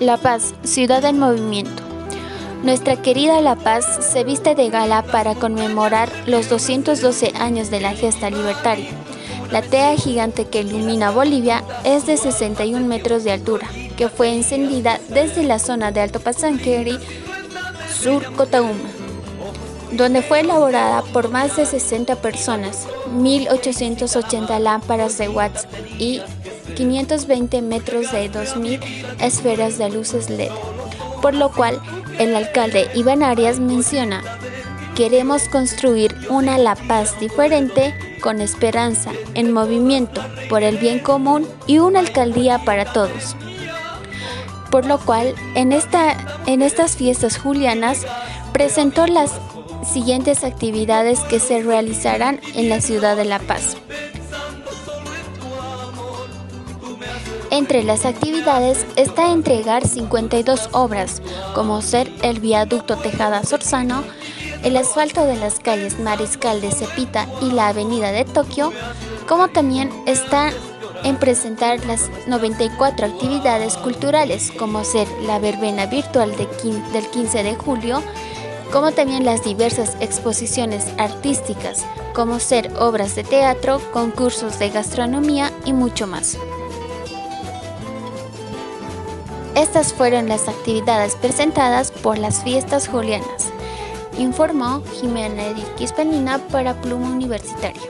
La Paz, ciudad en movimiento. Nuestra querida La Paz se viste de gala para conmemorar los 212 años de la gesta libertaria. La tea gigante que ilumina Bolivia es de 61 metros de altura, que fue encendida desde la zona de Alto Pasanqueri, sur Cotauma, donde fue elaborada por más de 60 personas, 1.880 lámparas de watts y 520 metros de 2.000 esferas de luces LED, por lo cual el alcalde Iván Arias menciona, queremos construir una La Paz diferente, con esperanza, en movimiento, por el bien común y una alcaldía para todos. Por lo cual, en, esta, en estas fiestas julianas, presentó las siguientes actividades que se realizarán en la ciudad de La Paz. Entre las actividades está entregar 52 obras, como ser el viaducto Tejada Sorzano, el asfalto de las calles Mariscal de Cepita y la avenida de Tokio, como también está en presentar las 94 actividades culturales, como ser la verbena virtual del 15 de julio, como también las diversas exposiciones artísticas, como ser obras de teatro, concursos de gastronomía y mucho más. Estas fueron las actividades presentadas por las fiestas julianas, informó Jimena Edith Quispenina para Pluma Universitaria.